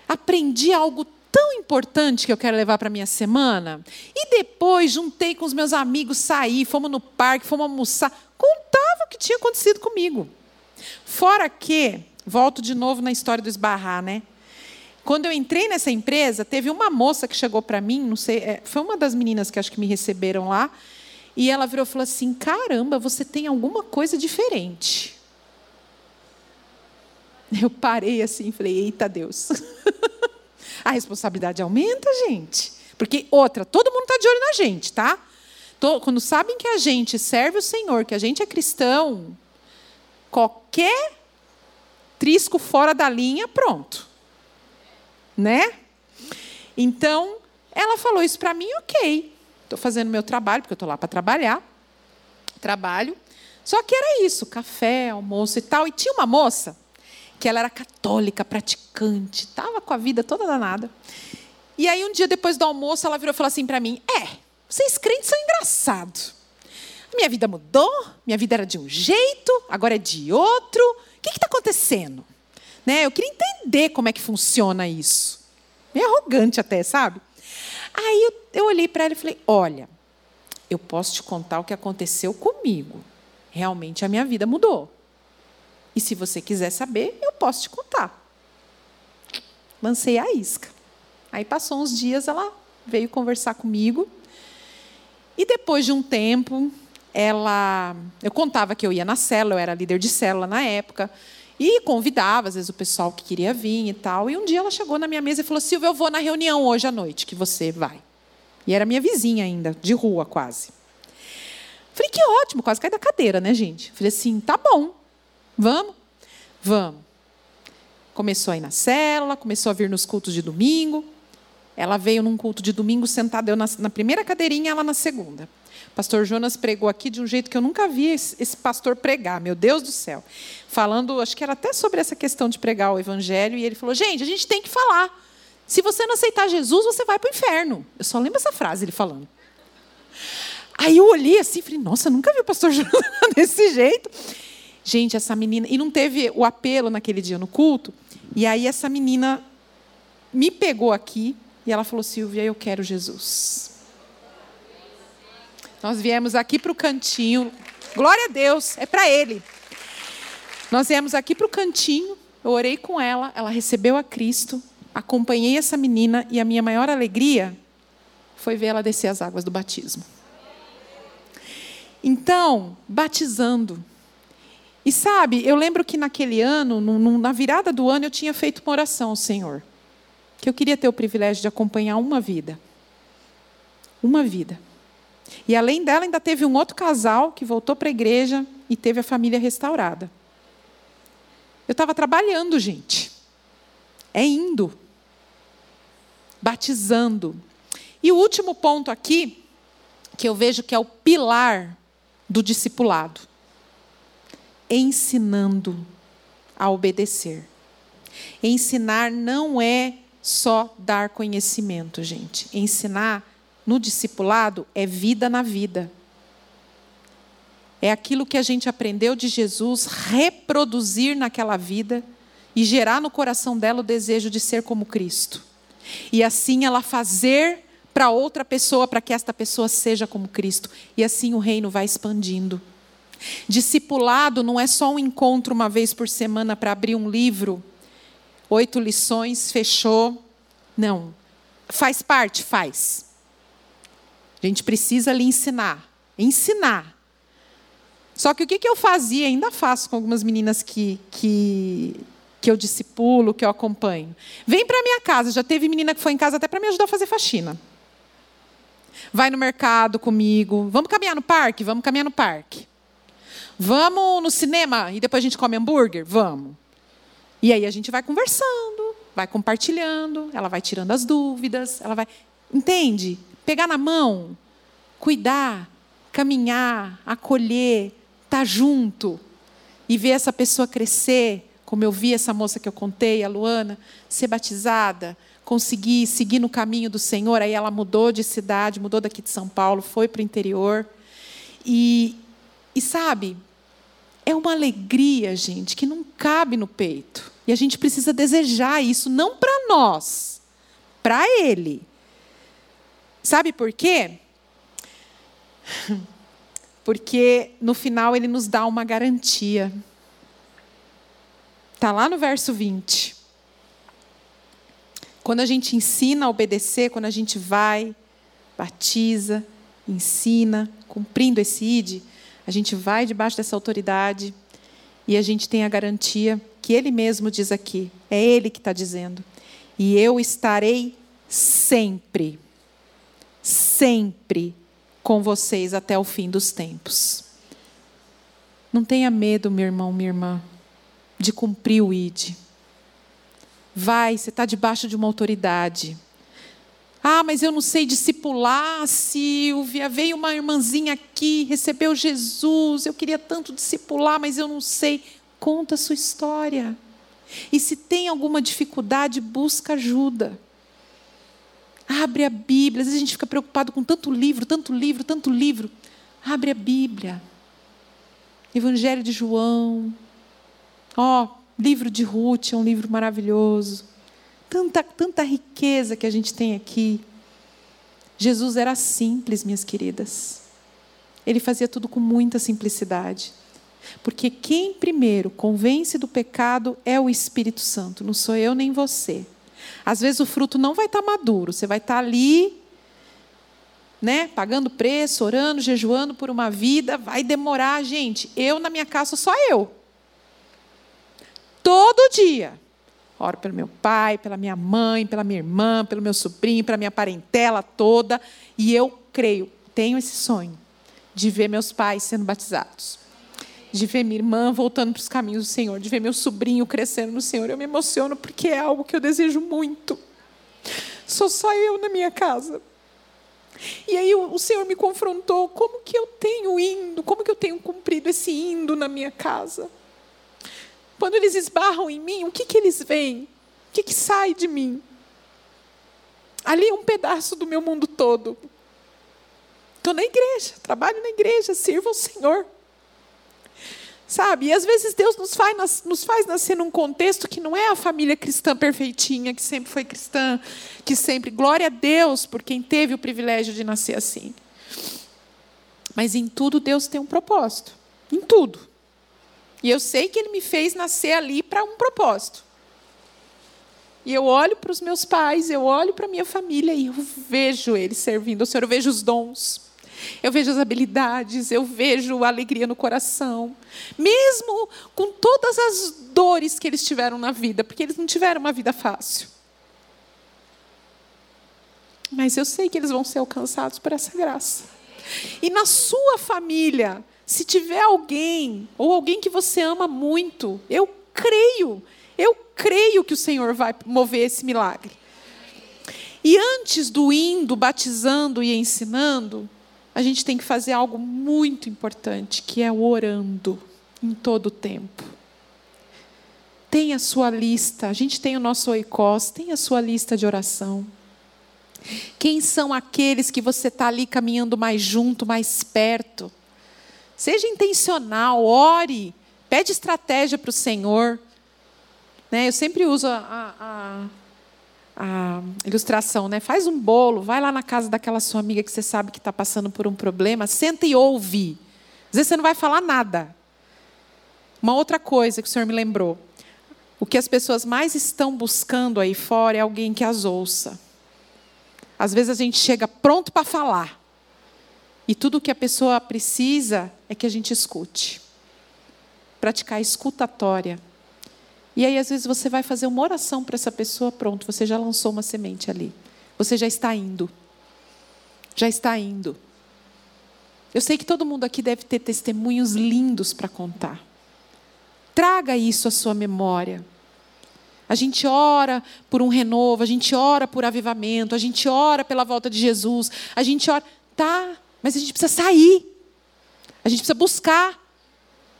S1: aprendi algo tão importante que eu quero levar para minha semana. E depois juntei com os meus amigos, saí, fomos no parque, fomos almoçar. Contava o que tinha acontecido comigo. Fora que, volto de novo na história do esbarrar, né? Quando eu entrei nessa empresa, teve uma moça que chegou para mim, não sei, é, foi uma das meninas que acho que me receberam lá, e ela virou e falou assim: caramba, você tem alguma coisa diferente. Eu parei assim falei: eita Deus. a responsabilidade aumenta, gente. Porque, outra, todo mundo está de olho na gente, tá? Quando sabem que a gente serve o Senhor, que a gente é cristão, qualquer trisco fora da linha, pronto. Né? Então, ela falou isso para mim, ok. Estou fazendo meu trabalho, porque eu estou lá para trabalhar. Trabalho. Só que era isso, café, almoço e tal. E tinha uma moça que ela era católica, praticante, estava com a vida toda danada. E aí, um dia depois do almoço, ela virou e falou assim para mim: É, vocês crentes são engraçados. Minha vida mudou, minha vida era de um jeito, agora é de outro. O que está acontecendo? Né? Eu queria entender como é que funciona isso. Meio arrogante até, sabe? Aí eu, eu olhei para ela e falei: Olha, eu posso te contar o que aconteceu comigo. Realmente a minha vida mudou. E se você quiser saber, eu posso te contar. Lancei a isca. Aí passou uns dias, ela veio conversar comigo. E depois de um tempo, ela, eu contava que eu ia na célula, eu era líder de célula na época, e convidava às vezes o pessoal que queria vir e tal. E um dia ela chegou na minha mesa e falou: "Silvia, eu vou na reunião hoje à noite que você vai". E era minha vizinha ainda, de rua quase. Falei: "Que ótimo, quase caí da cadeira, né, gente?". Falei assim: "Tá bom. Vamos? Vamos". Começou a ir na célula, começou a vir nos cultos de domingo. Ela veio num culto de domingo sentada eu na, na primeira cadeirinha, ela na segunda. Pastor Jonas pregou aqui de um jeito que eu nunca vi esse, pastor pregar, meu Deus do céu. Falando, acho que era até sobre essa questão de pregar o evangelho, e ele falou: gente, a gente tem que falar. Se você não aceitar Jesus, você vai para o inferno. Eu só lembro essa frase ele falando. Aí eu olhei assim e falei: nossa, nunca vi o pastor Jonas desse jeito. Gente, essa menina. E não teve o apelo naquele dia no culto. E aí essa menina me pegou aqui e ela falou: Silvia, eu quero Jesus. Nós viemos aqui para o cantinho. Glória a Deus, é para Ele. Nós viemos aqui para o cantinho, eu orei com ela, ela recebeu a Cristo, acompanhei essa menina e a minha maior alegria foi ver ela descer as águas do batismo. Então, batizando. E sabe, eu lembro que naquele ano, no, na virada do ano, eu tinha feito uma oração ao Senhor. Que eu queria ter o privilégio de acompanhar uma vida. Uma vida. E além dela, ainda teve um outro casal que voltou para a igreja e teve a família restaurada. Eu estava trabalhando, gente. É indo. Batizando. E o último ponto aqui, que eu vejo que é o pilar do discipulado: ensinando a obedecer. Ensinar não é só dar conhecimento, gente. Ensinar no discipulado é vida na vida. É aquilo que a gente aprendeu de Jesus, reproduzir naquela vida e gerar no coração dela o desejo de ser como Cristo. E assim ela fazer para outra pessoa, para que esta pessoa seja como Cristo. E assim o reino vai expandindo. Discipulado não é só um encontro uma vez por semana para abrir um livro, oito lições, fechou. Não. Faz parte? Faz. A gente precisa lhe ensinar. Ensinar. Só que o que, que eu fazia, ainda faço com algumas meninas que, que, que eu discipulo, que eu acompanho. Vem para minha casa. Já teve menina que foi em casa até para me ajudar a fazer faxina. Vai no mercado comigo. Vamos caminhar no parque? Vamos caminhar no parque. Vamos no cinema e depois a gente come hambúrguer? Vamos. E aí a gente vai conversando, vai compartilhando, ela vai tirando as dúvidas, ela vai. Entende? Pegar na mão, cuidar, caminhar, acolher, estar tá junto e ver essa pessoa crescer, como eu vi essa moça que eu contei, a Luana, ser batizada, conseguir seguir no caminho do Senhor. Aí ela mudou de cidade, mudou daqui de São Paulo, foi para o interior. E, e sabe, é uma alegria, gente, que não cabe no peito. E a gente precisa desejar isso, não para nós, para Ele. Sabe por quê? Porque no final Ele nos dá uma garantia. Está lá no verso 20. Quando a gente ensina a obedecer, quando a gente vai, batiza, ensina, cumprindo esse ID, a gente vai debaixo dessa autoridade e a gente tem a garantia que Ele mesmo diz aqui, é Ele que está dizendo. E eu estarei sempre, sempre com vocês até o fim dos tempos. Não tenha medo, meu irmão, minha irmã, de cumprir o ID. Vai, você está debaixo de uma autoridade. Ah, mas eu não sei discipular, Silvia. Veio uma irmãzinha aqui, recebeu Jesus. Eu queria tanto discipular, mas eu não sei. Conta a sua história. E se tem alguma dificuldade, busca ajuda. Abre a Bíblia. Às vezes a gente fica preocupado com tanto livro, tanto livro, tanto livro. Abre a Bíblia. Evangelho de João. Ó, oh, livro de Ruth é um livro maravilhoso tanta, tanta riqueza que a gente tem aqui. Jesus era simples, minhas queridas. Ele fazia tudo com muita simplicidade. Porque quem primeiro convence do pecado é o Espírito Santo, não sou eu nem você. Às vezes o fruto não vai estar maduro, você vai estar ali, né, pagando preço, orando, jejuando por uma vida, vai demorar, gente. Eu na minha casa só eu. Todo dia. Oro pelo meu pai, pela minha mãe, pela minha irmã, pelo meu sobrinho, pela minha parentela toda. E eu creio, tenho esse sonho de ver meus pais sendo batizados, de ver minha irmã voltando para os caminhos do Senhor, de ver meu sobrinho crescendo no Senhor. Eu me emociono porque é algo que eu desejo muito. Sou só eu na minha casa. E aí o Senhor me confrontou, como que eu tenho indo, como que eu tenho cumprido esse indo na minha casa? Quando eles esbarram em mim, o que, que eles veem? O que, que sai de mim? Ali é um pedaço do meu mundo todo. Estou na igreja, trabalho na igreja, sirvo ao Senhor. Sabe? E às vezes Deus nos faz, nos faz nascer num contexto que não é a família cristã perfeitinha, que sempre foi cristã, que sempre. Glória a Deus por quem teve o privilégio de nascer assim. Mas em tudo Deus tem um propósito. Em tudo. E eu sei que Ele me fez nascer ali para um propósito. E eu olho para os meus pais, eu olho para a minha família e eu vejo eles servindo ao Senhor, eu vejo os dons, eu vejo as habilidades, eu vejo a alegria no coração. Mesmo com todas as dores que eles tiveram na vida, porque eles não tiveram uma vida fácil. Mas eu sei que eles vão ser alcançados por essa graça. E na sua família, se tiver alguém, ou alguém que você ama muito, eu creio, eu creio que o Senhor vai mover esse milagre. E antes do indo, batizando e ensinando, a gente tem que fazer algo muito importante, que é orando em todo o tempo. Tem a sua lista, a gente tem o nosso oicós, tem a sua lista de oração. Quem são aqueles que você está ali caminhando mais junto, mais perto? Seja intencional, ore, pede estratégia para o Senhor. Né? Eu sempre uso a, a, a, ilustração, né? Faz um bolo, vai lá na casa daquela sua amiga que você sabe que está passando por um problema, senta e ouve. Às vezes você não vai falar nada. Uma outra coisa que o Senhor me lembrou. O que as pessoas mais estão buscando aí fora é alguém que as ouça. Às vezes a gente chega pronto para falar. E tudo o que a pessoa precisa é que a gente escute. Praticar a escutatória. E aí, às vezes, você vai fazer uma oração para essa pessoa, pronto, você já lançou uma semente ali. Você já está indo. Já está indo. Eu sei que todo mundo aqui deve ter testemunhos lindos para contar. Traga isso à sua memória. A gente ora por um renovo, a gente ora por avivamento, a gente ora pela volta de Jesus, a gente ora. Tá, mas a gente precisa sair. A gente precisa buscar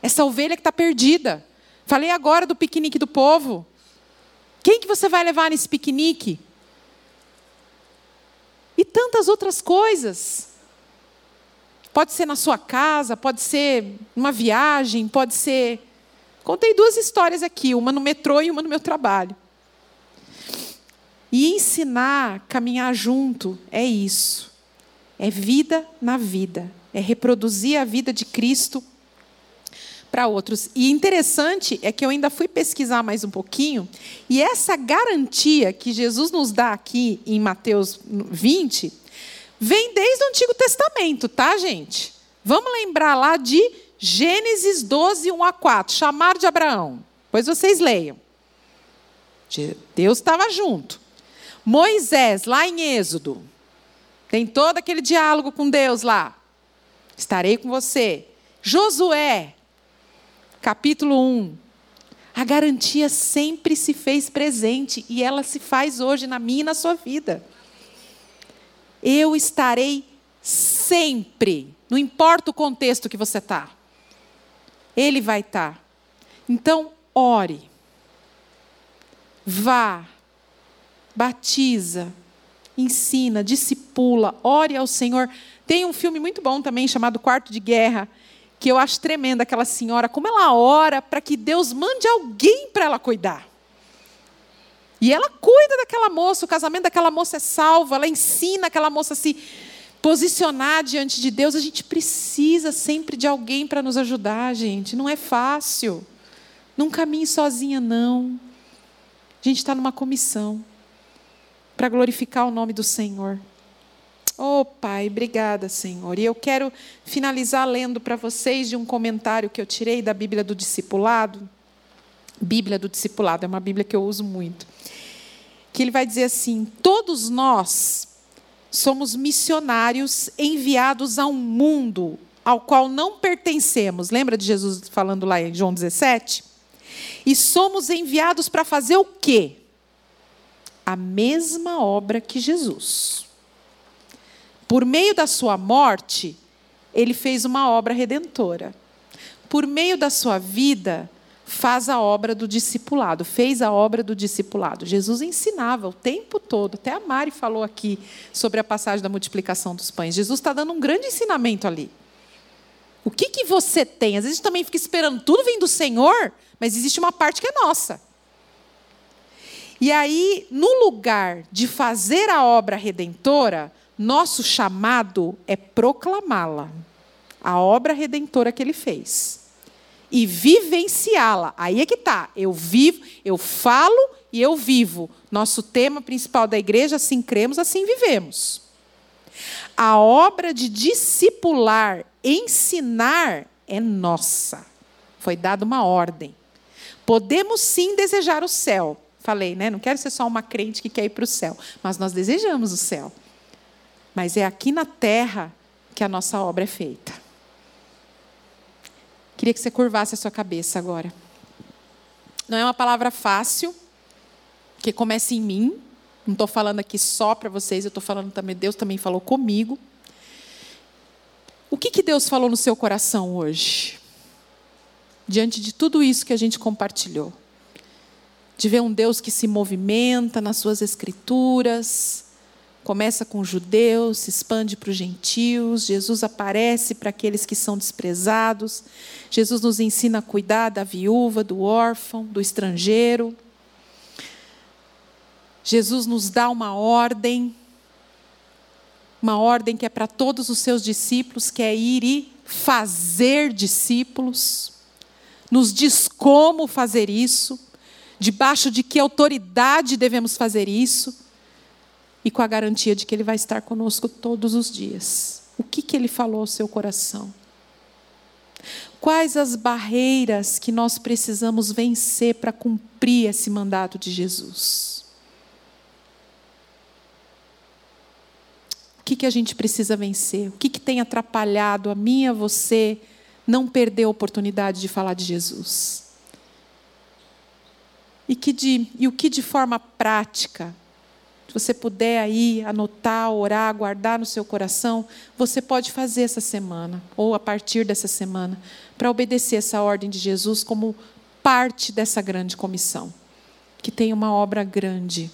S1: essa ovelha que está perdida. Falei agora do piquenique do povo. Quem que você vai levar nesse piquenique? E tantas outras coisas. Pode ser na sua casa, pode ser numa viagem, pode ser. Contei duas histórias aqui, uma no metrô e uma no meu trabalho. E ensinar, caminhar junto, é isso. É vida na vida. É reproduzir a vida de Cristo para outros. E interessante é que eu ainda fui pesquisar mais um pouquinho, e essa garantia que Jesus nos dá aqui em Mateus 20, vem desde o Antigo Testamento, tá, gente? Vamos lembrar lá de Gênesis 12, 1 a 4, chamar de Abraão. Depois vocês leiam. Deus estava junto. Moisés, lá em Êxodo, tem todo aquele diálogo com Deus lá. Estarei com você. Josué, capítulo 1. A garantia sempre se fez presente e ela se faz hoje na minha e na sua vida. Eu estarei sempre, não importa o contexto que você está. Ele vai estar. Tá. Então, ore. Vá. Batiza. Ensina, discipula, ore ao Senhor. Tem um filme muito bom também chamado Quarto de Guerra, que eu acho tremenda aquela senhora, como ela ora para que Deus mande alguém para ela cuidar. E ela cuida daquela moça, o casamento daquela moça é salvo, ela ensina aquela moça a se posicionar diante de Deus. A gente precisa sempre de alguém para nos ajudar, gente. Não é fácil. Não caminhe sozinha, não. A gente está numa comissão para glorificar o nome do Senhor. Oh, Pai, obrigada, Senhor. E eu quero finalizar lendo para vocês de um comentário que eu tirei da Bíblia do Discipulado. Bíblia do Discipulado, é uma Bíblia que eu uso muito. Que ele vai dizer assim: todos nós somos missionários enviados a um mundo ao qual não pertencemos. Lembra de Jesus falando lá em João 17? E somos enviados para fazer o quê? A mesma obra que Jesus. Por meio da sua morte, ele fez uma obra redentora. Por meio da sua vida, faz a obra do discipulado, fez a obra do discipulado. Jesus ensinava o tempo todo, até a Mari falou aqui sobre a passagem da multiplicação dos pães. Jesus está dando um grande ensinamento ali. O que, que você tem? Às vezes a gente também fica esperando tudo vem do Senhor, mas existe uma parte que é nossa. E aí, no lugar de fazer a obra redentora, nosso chamado é proclamá-la, a obra redentora que ele fez. E vivenciá-la. Aí é que está. Eu vivo, eu falo e eu vivo. Nosso tema principal da igreja, assim cremos, assim vivemos. A obra de discipular, ensinar, é nossa. Foi dada uma ordem. Podemos sim desejar o céu. Falei, né? Não quero ser só uma crente que quer ir para o céu, mas nós desejamos o céu. Mas é aqui na terra que a nossa obra é feita. Queria que você curvasse a sua cabeça agora. Não é uma palavra fácil, que começa em mim. Não estou falando aqui só para vocês, eu estou falando também, Deus também falou comigo. O que, que Deus falou no seu coração hoje? Diante de tudo isso que a gente compartilhou. De ver um Deus que se movimenta nas suas escrituras, começa com os judeus, se expande para os gentios, Jesus aparece para aqueles que são desprezados, Jesus nos ensina a cuidar da viúva, do órfão, do estrangeiro. Jesus nos dá uma ordem, uma ordem que é para todos os seus discípulos, que é ir e fazer discípulos. Nos diz como fazer isso, debaixo de que autoridade devemos fazer isso e com a garantia de que Ele vai estar conosco todos os dias. O que, que Ele falou ao seu coração? Quais as barreiras que nós precisamos vencer para cumprir esse mandato de Jesus? O que, que a gente precisa vencer? O que, que tem atrapalhado a mim a você não perder a oportunidade de falar de Jesus? E, que de, e o que de forma prática você puder aí anotar, orar, guardar no seu coração, você pode fazer essa semana, ou a partir dessa semana, para obedecer essa ordem de Jesus como parte dessa grande comissão, que tem uma obra grande.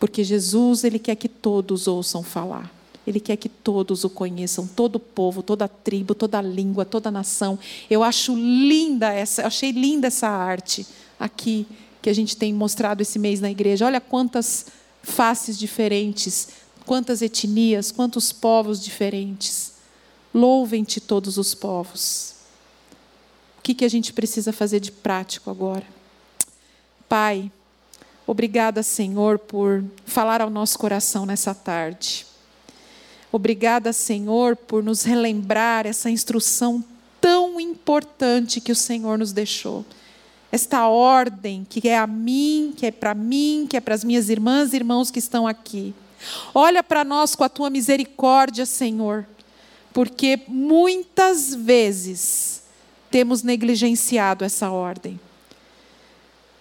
S1: Porque Jesus, ele quer que todos ouçam falar. Ele quer que todos o conheçam, todo o povo, toda a tribo, toda a língua, toda a nação. Eu acho linda essa, eu achei linda essa arte aqui que a gente tem mostrado esse mês na igreja. Olha quantas faces diferentes, quantas etnias, quantos povos diferentes. Louvem-te todos os povos. O que, que a gente precisa fazer de prático agora? Pai, obrigada, Senhor, por falar ao nosso coração nessa tarde. Obrigada, Senhor, por nos relembrar essa instrução tão importante que o Senhor nos deixou. Esta ordem que é a mim, que é para mim, que é para as minhas irmãs e irmãos que estão aqui. Olha para nós com a tua misericórdia, Senhor, porque muitas vezes temos negligenciado essa ordem.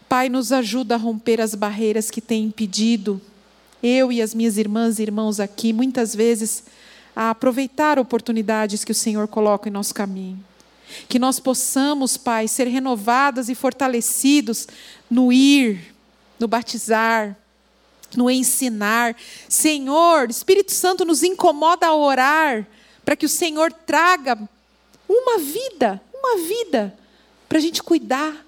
S1: Pai, nos ajuda a romper as barreiras que têm impedido eu e as minhas irmãs e irmãos aqui, muitas vezes, a aproveitar oportunidades que o Senhor coloca em nosso caminho. Que nós possamos, Pai, ser renovadas e fortalecidos no ir, no batizar, no ensinar. Senhor, Espírito Santo nos incomoda a orar para que o Senhor traga uma vida, uma vida, para a gente cuidar,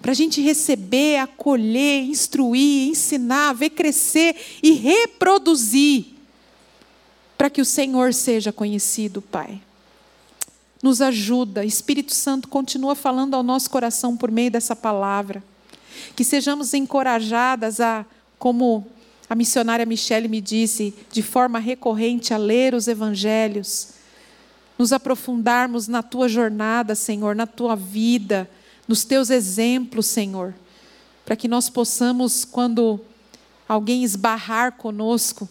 S1: para a gente receber, acolher, instruir, ensinar, ver crescer e reproduzir, para que o Senhor seja conhecido, Pai. Nos ajuda, Espírito Santo continua falando ao nosso coração por meio dessa palavra. Que sejamos encorajadas a, como a missionária Michele me disse, de forma recorrente, a ler os evangelhos, nos aprofundarmos na tua jornada, Senhor, na tua vida nos teus exemplos, Senhor, para que nós possamos, quando alguém esbarrar conosco,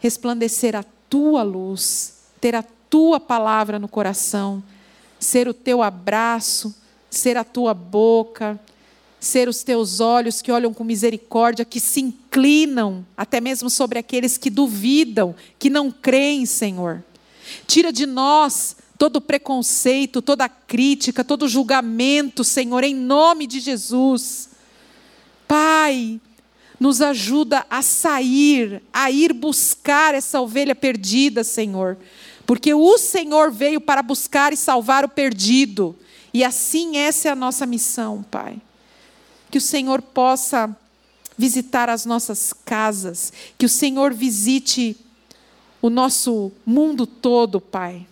S1: resplandecer a tua luz, ter a tua palavra no coração, ser o teu abraço, ser a tua boca, ser os teus olhos que olham com misericórdia, que se inclinam até mesmo sobre aqueles que duvidam, que não creem, Senhor. Tira de nós todo preconceito, toda crítica, todo julgamento, Senhor, em nome de Jesus. Pai, nos ajuda a sair, a ir buscar essa ovelha perdida, Senhor. Porque o Senhor veio para buscar e salvar o perdido. E assim essa é a nossa missão, Pai. Que o Senhor possa visitar as nossas casas, que o Senhor visite o nosso mundo todo, Pai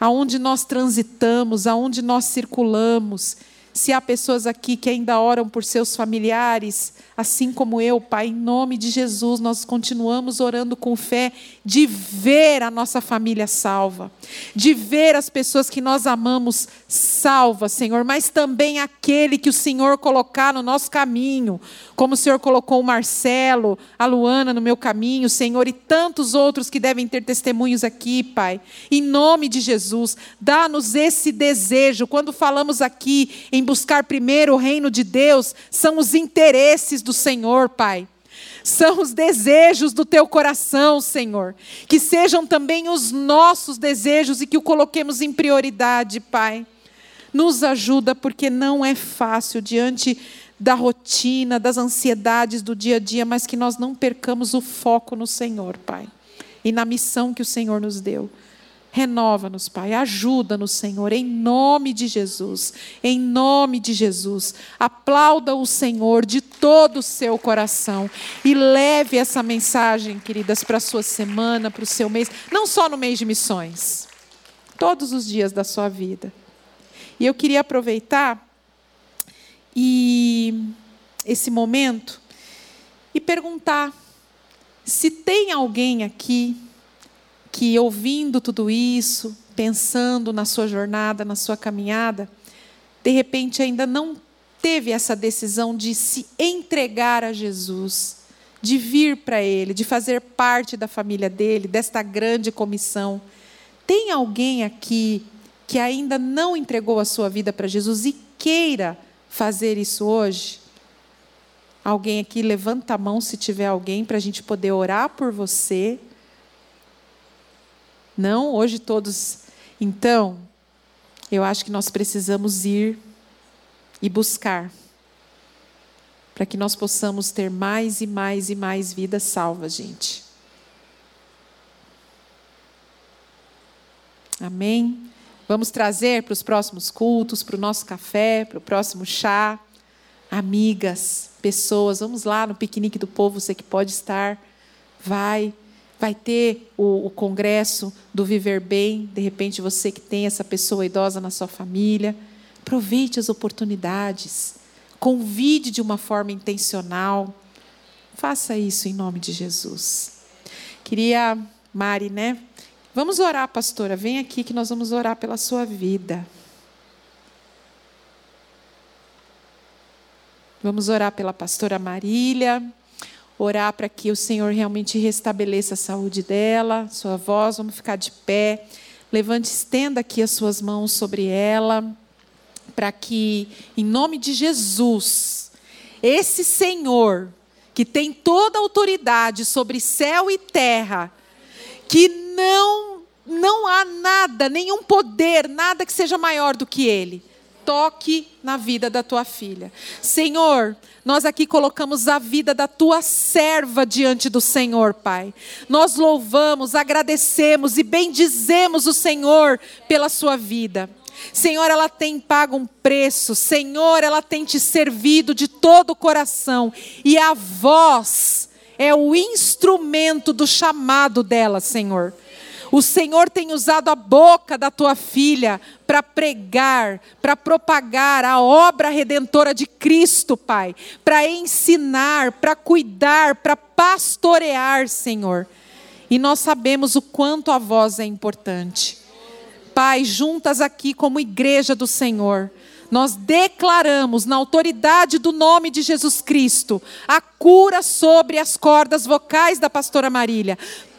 S1: aonde nós transitamos, aonde nós circulamos. Se há pessoas aqui que ainda oram por seus familiares, assim como eu, Pai, em nome de Jesus, nós continuamos orando com fé de ver a nossa família salva, de ver as pessoas que nós amamos salvas, Senhor, mas também aquele que o Senhor colocar no nosso caminho, como o Senhor colocou o Marcelo, a Luana no meu caminho, Senhor, e tantos outros que devem ter testemunhos aqui, Pai. Em nome de Jesus, dá-nos esse desejo. Quando falamos aqui em buscar primeiro o reino de Deus, são os interesses do Senhor, Pai. São os desejos do teu coração, Senhor. Que sejam também os nossos desejos e que o coloquemos em prioridade, Pai. Nos ajuda, porque não é fácil diante da rotina, das ansiedades do dia a dia, mas que nós não percamos o foco no Senhor, Pai, e na missão que o Senhor nos deu. Renova-nos, Pai. Ajuda-nos, Senhor, em nome de Jesus. Em nome de Jesus. Aplauda o Senhor de todo o seu coração. E leve essa mensagem, queridas, para a sua semana, para o seu mês. Não só no mês de missões. Todos os dias da sua vida. E eu queria aproveitar e esse momento e perguntar se tem alguém aqui que ouvindo tudo isso, pensando na sua jornada, na sua caminhada, de repente ainda não teve essa decisão de se entregar a Jesus, de vir para Ele, de fazer parte da família dele, desta grande comissão. Tem alguém aqui que ainda não entregou a sua vida para Jesus e queira fazer isso hoje? Alguém aqui levanta a mão se tiver alguém para a gente poder orar por você não, hoje todos. Então, eu acho que nós precisamos ir e buscar para que nós possamos ter mais e mais e mais vidas salvas, gente. Amém? Vamos trazer para os próximos cultos, para o nosso café, para o próximo chá, amigas, pessoas. Vamos lá no piquenique do povo, você que pode estar, vai. Vai ter o, o congresso do Viver Bem, de repente você que tem essa pessoa idosa na sua família. Aproveite as oportunidades. Convide de uma forma intencional. Faça isso em nome de Jesus. Queria, Mari, né? Vamos orar, pastora. Vem aqui que nós vamos orar pela sua vida. Vamos orar pela pastora Marília, orar para que o Senhor realmente restabeleça a saúde dela, sua voz. Vamos ficar de pé. Levante, estenda aqui as suas mãos sobre ela, para que, em nome de Jesus, esse Senhor, que tem toda a autoridade sobre céu e terra, que não não há nada, nenhum poder, nada que seja maior do que ele toque na vida da tua filha. Senhor, nós aqui colocamos a vida da tua serva diante do Senhor, Pai. Nós louvamos, agradecemos e bendizemos o Senhor pela sua vida. Senhor, ela tem pago um preço. Senhor, ela tem te servido de todo o coração. E a voz é o instrumento do chamado dela, Senhor. O Senhor tem usado a boca da tua filha para pregar, para propagar a obra redentora de Cristo, Pai, para ensinar, para cuidar, para pastorear, Senhor. E nós sabemos o quanto a voz é importante. Pai, juntas aqui como igreja do Senhor, nós declaramos na autoridade do nome de Jesus Cristo a cura sobre as cordas vocais da pastora Marília.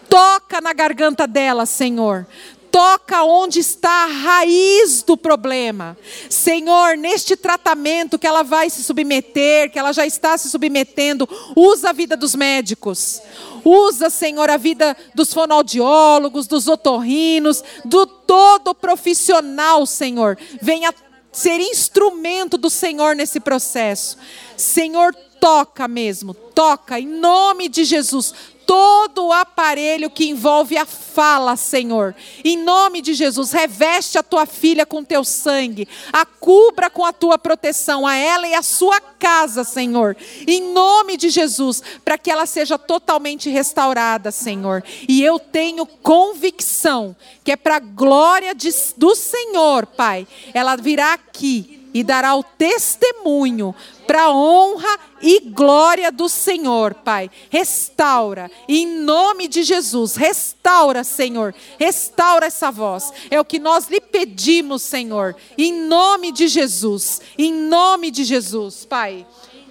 S1: Toca na garganta dela, Senhor. Toca onde está a raiz do problema. Senhor, neste tratamento que ela vai se submeter, que ela já está se submetendo, usa a vida dos médicos. Usa, Senhor, a vida dos fonoaudiólogos, dos otorrinos, do todo profissional, Senhor. Venha ser instrumento do Senhor nesse processo. Senhor, toca mesmo, toca em nome de Jesus todo o aparelho que envolve a fala, Senhor. Em nome de Jesus, reveste a tua filha com teu sangue, a cubra com a tua proteção, a ela e a sua casa, Senhor. Em nome de Jesus, para que ela seja totalmente restaurada, Senhor. E eu tenho convicção que é para a glória de, do Senhor, Pai. Ela virá aqui e dará o testemunho para a honra e glória do Senhor, Pai. Restaura, em nome de Jesus, restaura, Senhor, restaura essa voz. É o que nós lhe pedimos, Senhor, em nome de Jesus, em nome de Jesus, Pai.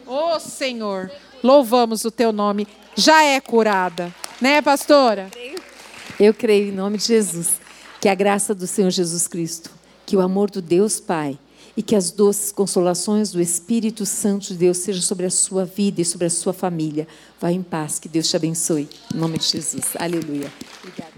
S1: Oh, Senhor, louvamos o teu nome. Já é curada, né, pastora?
S2: Eu creio em nome de Jesus, que a graça do Senhor Jesus Cristo, que o amor do Deus Pai e que as doces consolações do Espírito Santo de Deus sejam sobre a sua vida e sobre a sua família. Vá em paz, que Deus te abençoe. Em nome de Jesus. Aleluia. Obrigada.